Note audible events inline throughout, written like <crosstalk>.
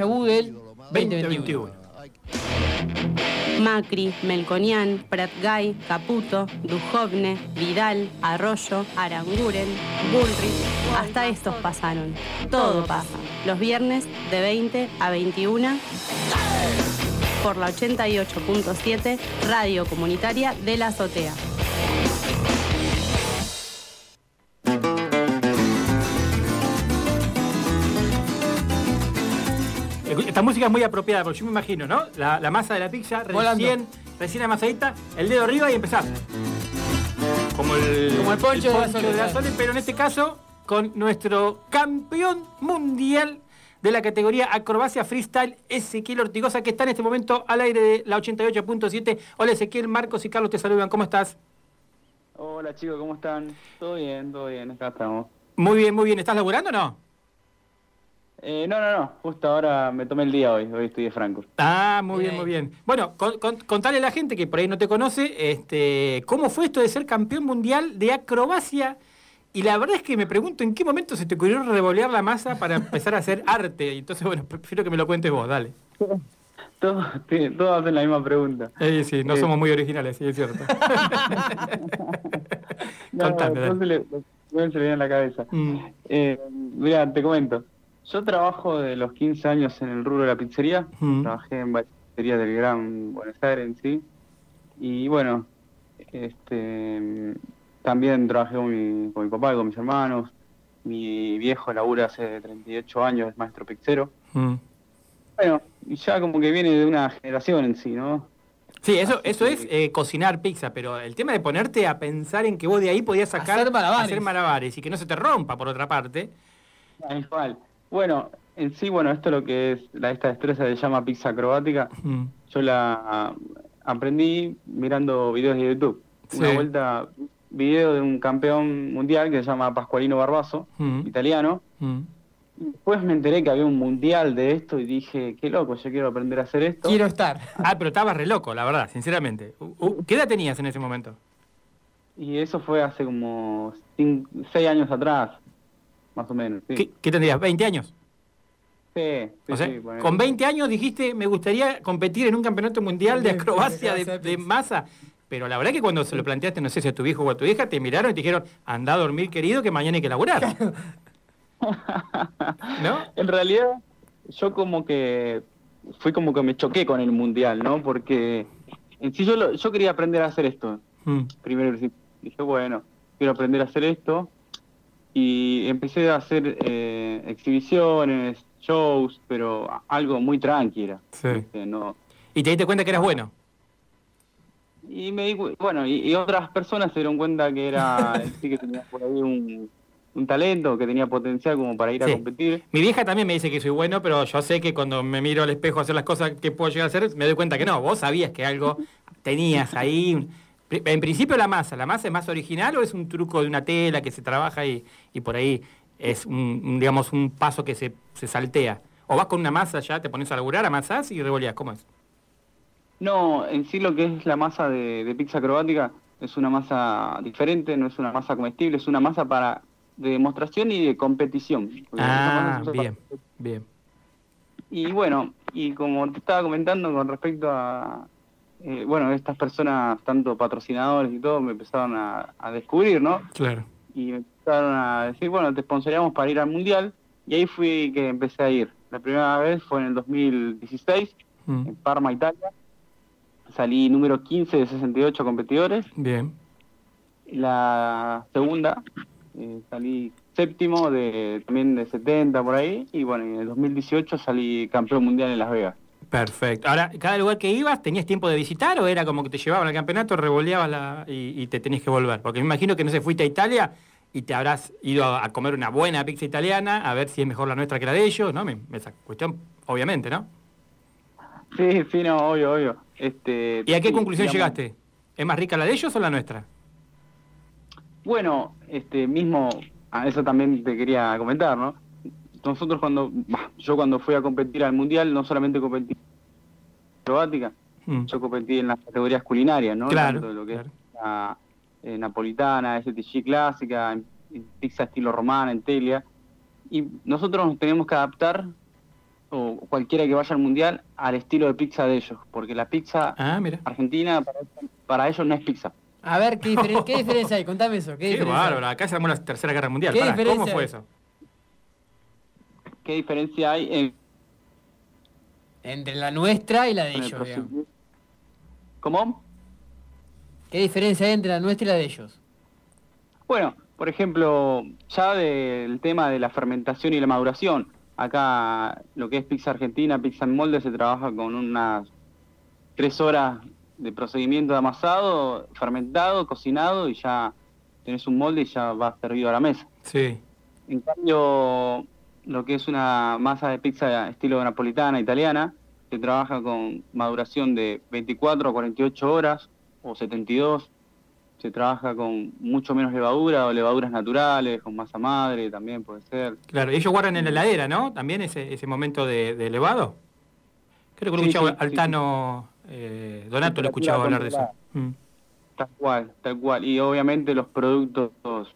déjà vu del 2021. Macri, Melconian, Pratgay, Caputo, Dujovne, Vidal, Arroyo, Aranguren, Bullrich, hasta estos pasaron. Todo pasa. Los viernes de 20 a 21 por la 88.7 Radio Comunitaria de la Azotea. Esta música es muy apropiada, porque yo me imagino, ¿no? La, la masa de la pizza, recién, recién amasadita, el dedo arriba y empezar. Como el, Como el poncho de la Sole, de la claro. Sole, pero en este caso con nuestro campeón mundial de la categoría acrobacia freestyle, Ezequiel Ortigosa, que está en este momento al aire de la 88.7. Hola Ezequiel, Marcos y Carlos te saludan, ¿cómo estás? Hola chicos, ¿cómo están? Todo bien, todo bien, acá estamos. Muy bien, muy bien. ¿Estás laburando o no? Eh, no, no, no, justo ahora me tomé el día hoy, hoy estoy de Franco. Ah, muy bien, Bien. muy bien. Bueno, con- con- contale a la gente que por ahí no te conoce, este, ¿cómo fue esto de ser campeón mundial de acrobacia? Y la verdad es que me pregunto en qué momento se te ocurrió revolear la masa para empezar a hacer <laughs> arte. Y Entonces, bueno, prefiero que me lo cuentes vos, dale. <laughs> Todos, todos hacen la misma pregunta. Eh, sí, no Eh. somos muy originales, sí, es cierto. <laughs> No, Contame, dale. entonces le, le- se le viene en la cabeza. Mm, Eh, mira, te comento. Yo trabajo de los 15 años en el rubro de la pizzería. Mm. Trabajé en varias pizzerías del Gran Buenos Aires en sí. Y bueno, este también trabajé con mi, con mi papá y con mis hermanos. Mi viejo labura hace 38 años, es maestro pizzero. mm. Bueno, y ya como que viene de una generación en sí, ¿no? Sí, eso, Así eso que- es eh, cocinar pizza, pero el tema de ponerte a pensar en que vos de ahí podías sacar Hacer malabares. hacer malabares y que no se te rompa por otra parte. Tal cual. Bueno, en sí, bueno, esto lo que es, la, esta destreza se llama pizza acrobática. Mm. Yo la aprendí mirando videos de YouTube. Una Sí. vuelta, video de un campeón mundial que se llama Pascualino Barbaso, Mm. italiano. Mm. Después me enteré que había un mundial de esto y dije, qué loco, yo quiero aprender a hacer esto. Quiero estar. Ah, pero estabas re loco, la verdad, sinceramente. ¿Qué edad tenías en ese momento? Y eso fue hace como cin- seis años atrás, más o menos. Sí, ¿Qué, qué tendrías? ¿20 años? sí, sí, o sea, sí, ponele. con 20 años dijiste, me gustaría competir en un campeonato mundial de acrobacia de, masa. Pero la verdad que cuando se lo planteaste, no sé si a tu hijo o a tu hija, te miraron y te dijeron, anda a dormir, querido, que mañana hay que laburar. <laughs> ¿No? En realidad, yo como que fui como que me choqué con el mundial, ¿no? Porque en sí yo, lo- yo quería aprender a hacer esto. Mm. Primero dije, bueno, quiero aprender a hacer esto. Y empecé a hacer eh, exhibiciones, shows, pero algo muy tranquila. Sí. No, Y te diste cuenta que eras bueno. y me di bueno, y, y otras personas se dieron cuenta que era <laughs> sí que tenía por ahí un, un talento, que tenía potencial como para ir Sí. a competir. Mi vieja también me dice que soy bueno, pero yo sé que cuando me miro al espejo a hacer las cosas que puedo llegar a hacer, me doy cuenta que no. Vos sabías que algo tenías ahí. En principio la masa, ¿la masa es más original o es un truco de una tela que se trabaja y, y por ahí es un, un, digamos, un paso que se, se saltea? ¿O vas con una masa ya, te pones a laburar, amasás y revoleás? ¿Cómo es? No, en sí lo que es la masa de, de pizza acrobática es una masa diferente, no es una masa comestible, es una masa para de demostración y de competición. Ah, bien, para- bien. Y bueno, y como te estaba comentando con respecto a, eh, bueno, estas personas, tanto patrocinadores y todo, me empezaron a, a descubrir, ¿no? Claro. Y me empezaron a decir, bueno, te sponsoreamos para ir al Mundial, y ahí fui que empecé a ir. La primera vez fue en el 2016, Mm, en Parma, Italia. Salí número 15 de 68 competidores. Bien. La segunda, eh, salí séptimo de también de 70 por ahí. Y bueno, en el 2018 salí campeón mundial en Las Vegas. Perfecto. Ahora, ¿cada lugar que ibas tenías tiempo de visitar o era como que te llevaban al campeonato, revoleabas la, y, y te tenías que volver? Porque me imagino que no se fuiste a Italia y te habrás ido a, a comer una buena pizza italiana, a ver si es mejor la nuestra que la de ellos, ¿no? Me- esa cuestión, obviamente, ¿no? Sí, sí, no, obvio, obvio. Este, ¿Y a qué sí, conclusión digamos, llegaste? ¿Es más rica la de ellos o la nuestra? Bueno, este mismo, a eso también te quería comentar, ¿no? Nosotros cuando, bah, yo cuando fui a competir al mundial, no solamente competí en acrobática, Mm, yo competí en las categorías culinarias, ¿no? Claro, Tanto lo que claro. es la eh, napolitana, STG clásica, en- en pizza estilo romana, en telia. Y nosotros nos tenemos que adaptar o cualquiera que vaya al mundial al estilo de pizza de ellos, porque la pizza Ah, mira. argentina para, para ellos no es pizza. A ver, ¿qué, diferen- <laughs> qué diferencia hay? Contame eso. ¿Qué, Qué bárbaro. Acá se armó la Tercera Guerra Mundial. ¿Qué Pará, ¿Cómo fue eso? ¿Qué diferencia hay en Entre la nuestra y la de el ellos, procedimiento? ¿Cómo? ¿Qué diferencia hay entre la nuestra y la de ellos? Bueno, por ejemplo, ya del tema de la fermentación y la maduración, acá lo que es pizza argentina, pizza en molde, se trabaja con unas tres horas de procedimiento de amasado, fermentado, cocinado y ya tenés un molde y ya va servido a la mesa. Sí. En cambio, lo que es una masa de pizza estilo napolitana, italiana, se trabaja con maduración de 24 a 48 horas o 72. Se trabaja con mucho menos levadura o levaduras naturales, con masa madre también puede ser. Claro, ellos guardan en la heladera, ¿no? También ese, ese momento de, de elevado. Creo que lo Sí, escuchaba sí, sí, al Tano eh, Donato, lo escuchaba hablar de eso. Mm. Tal cual, tal cual. Y obviamente los productos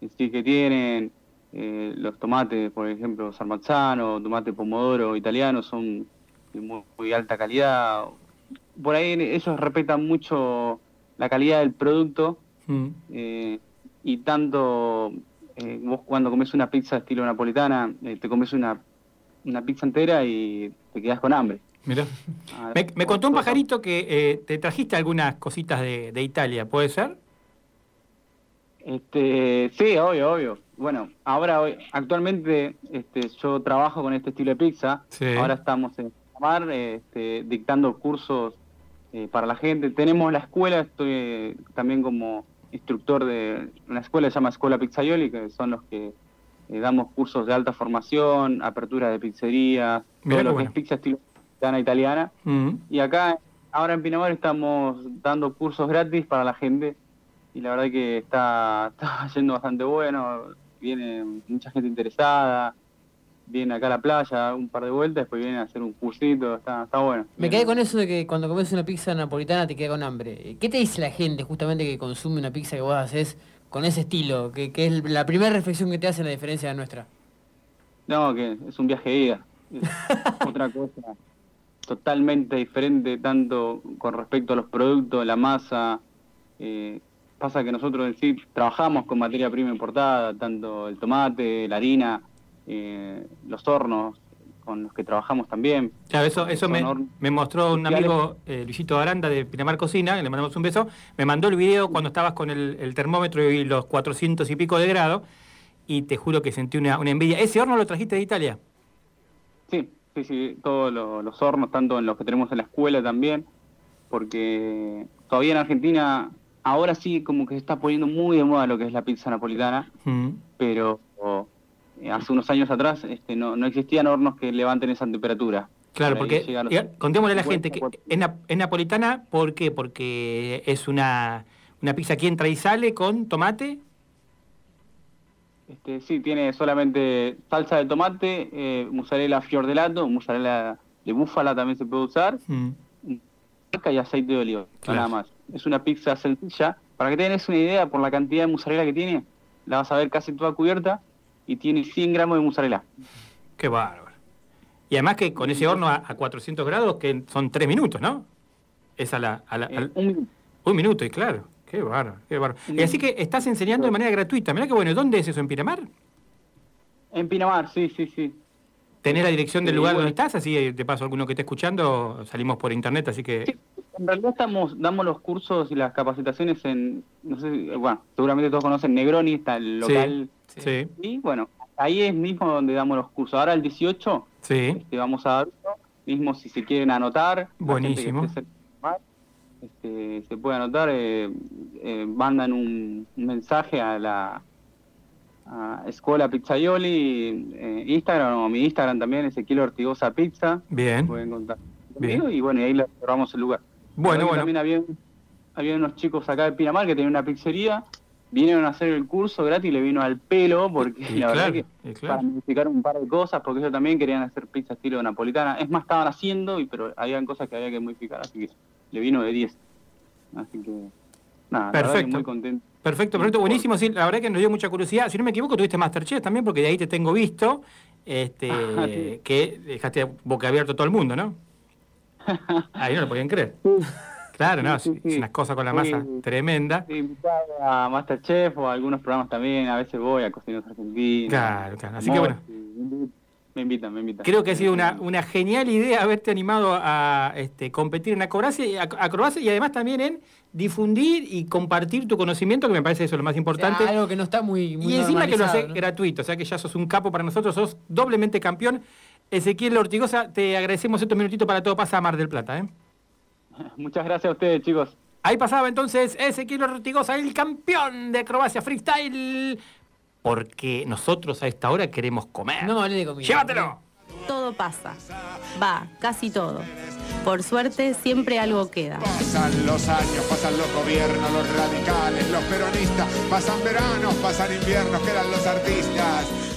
en sí que tienen, eh, los tomates, por ejemplo, sarmazzano, tomate pomodoro italiano, son de muy, muy alta calidad. Por ahí ellos respetan mucho la calidad del producto Mm. eh, y tanto eh, vos cuando comes una pizza estilo napolitana, eh, te comes una, una pizza entera y te quedas con hambre. Mirá. Ah, Me, me contó un pajarito que te trajiste algunas cositas de, de Italia, ¿puede ser? Este, sí, obvio, obvio. Bueno, ahora hoy, actualmente este, yo trabajo con este estilo de pizza. Sí. Ahora estamos en Mar, este, dictando cursos eh, para la gente. Tenemos la escuela, estoy eh, también como instructor de una escuela que se llama Escuela Pizzaioli, que son los que eh, damos cursos de alta formación, apertura de pizzerías, Mirá todo lo bueno. que es pizza estilo italiana italiana. Mm. Y acá, ahora en Pinamar, estamos dando cursos gratis para la gente. Y la verdad que está, <laughs> está yendo bastante bueno. Viene mucha gente interesada. Viene acá a la playa un par de vueltas, después viene a hacer un cursito. Está, está bueno. Me quedé con eso de que cuando comes una pizza napolitana te queda con hambre. ¿Qué te dice la gente justamente que consume una pizza que vos haces con ese estilo? Que, que es la primera reflexión que te hace la diferencia de nuestra. No, que es un viaje de ida. <laughs> Otra cosa totalmente diferente, tanto con respecto a los productos, la masa. eh, pasa que nosotros en sí trabajamos con materia prima importada, tanto el tomate, la harina, eh, los hornos con los que trabajamos también. Claro, eso, eso me, mostró un amigo, eh, Luisito Aranda de Pinamar Cocina, que le mandamos un beso, me mandó el video cuando estabas con el, el termómetro y los 400 y pico de grado, y te juro que sentí una, una envidia. ¿Ese horno lo trajiste de Italia? Sí, sí, sí, todos lo- los hornos, tanto en los que tenemos en la escuela también, porque todavía en Argentina, ahora sí como que se está poniendo muy de moda lo que es la pizza napolitana, Mm. pero eh, hace unos años atrás este, no, no existían hornos que levanten esa temperatura. Claro, porque los contémosle a la 50, gente que 40. es, na- es napolitana, ¿por qué? Porque es una, una pizza que entra y sale con tomate. Este, sí, tiene solamente salsa de tomate, eh, mozzarella fiordelato, mozzarella de búfala también se puede usar, Mm. y aceite de oliva, Claro. nada más. Es una pizza sencilla. Para que tengas una idea, por la cantidad de mozzarella que tiene, la vas a ver casi toda cubierta y tiene 100 gramos de mozzarella. Qué bárbaro. Y además que con ese horno a, a 400 grados, que son tres minutos, ¿no? Es a la... a la- Eh, al- un minuto. un minuto, y claro. Qué bárbaro, qué bárbaro. Y así que estás enseñando de manera gratuita. Mirá qué bueno. ¿Dónde es eso? ¿En Pinamar? En Pinamar, sí, sí, sí. ¿Tenés la dirección del Sí, lugar bueno. donde estás? Así eh, de paso alguno que esté escuchando, salimos por internet, así que... Sí, en realidad estamos, damos los cursos y las capacitaciones en, no sé, bueno, seguramente todos conocen Negroni, está el local. Sí, Y bueno, ahí es mismo donde damos los cursos. Ahora el 18 sí. este, vamos a dar uno, mismo si se quieren anotar. Buenísimo. este, se puede anotar, eh, eh, mandan un, un mensaje a la a Escuela Pizzaioli, eh, Instagram o mi Instagram también, Ezequiel Ortigosa Pizza, Bien. pueden contar Bien. y bueno, y ahí le cerramos el lugar. Bueno, bueno. También había, había unos chicos acá de Pinamar que tenían una pizzería, vinieron a hacer el curso gratis y le vino al pelo porque Y la claro, verdad que claro. para modificar un par de cosas, porque ellos también querían hacer pizza estilo napolitana. Es más, estaban haciendo, y pero habían cosas que había que modificar, así que le vino de 10. Así que, nada, la verdad que Perfecto. muy contento. Perfecto, perfecto, buenísimo. Sí, la verdad que nos dio mucha curiosidad. Si no me equivoco, tuviste Masterchef también, porque de ahí te tengo visto. este, que dejaste boca abierto a todo el mundo, ¿no? Ahí no lo podían creer. Claro, no, Sí, es sí, sí. una cosa con la masa Sí. tremenda. Sí, invitado a Masterchef o a algunos programas también, a veces voy a Cocineros Argentinos. Claro, claro. Así que bueno, Me invitan, me invitan. creo que ha sido una, una genial idea haberte animado a este, competir en acrobacia, y- ac- acrobacia y además también en difundir y compartir tu conocimiento, que me parece eso lo más importante. Algo que no está muy, muy Y encima que lo haces ¿no? gratuito, o sea que ya sos un capo para nosotros, sos doblemente campeón. Ezequiel Ortigosa, te agradecemos estos minutitos para todo pasa a Mar del Plata. ¿eh? <laughs> Muchas gracias a ustedes, chicos. Ahí pasaba entonces Ezequiel Ortigosa, el campeón de acrobacia freestyle. Porque nosotros a esta hora queremos comer. No me hablé de comida. ¡Llévatelo! Todo pasa. Va, casi todo. Por suerte, siempre algo queda. Pasan los años, pasan los gobiernos, los radicales, los peronistas, pasan veranos, pasan inviernos, quedan los artistas.